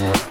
Yeah.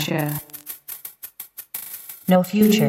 Future. No future.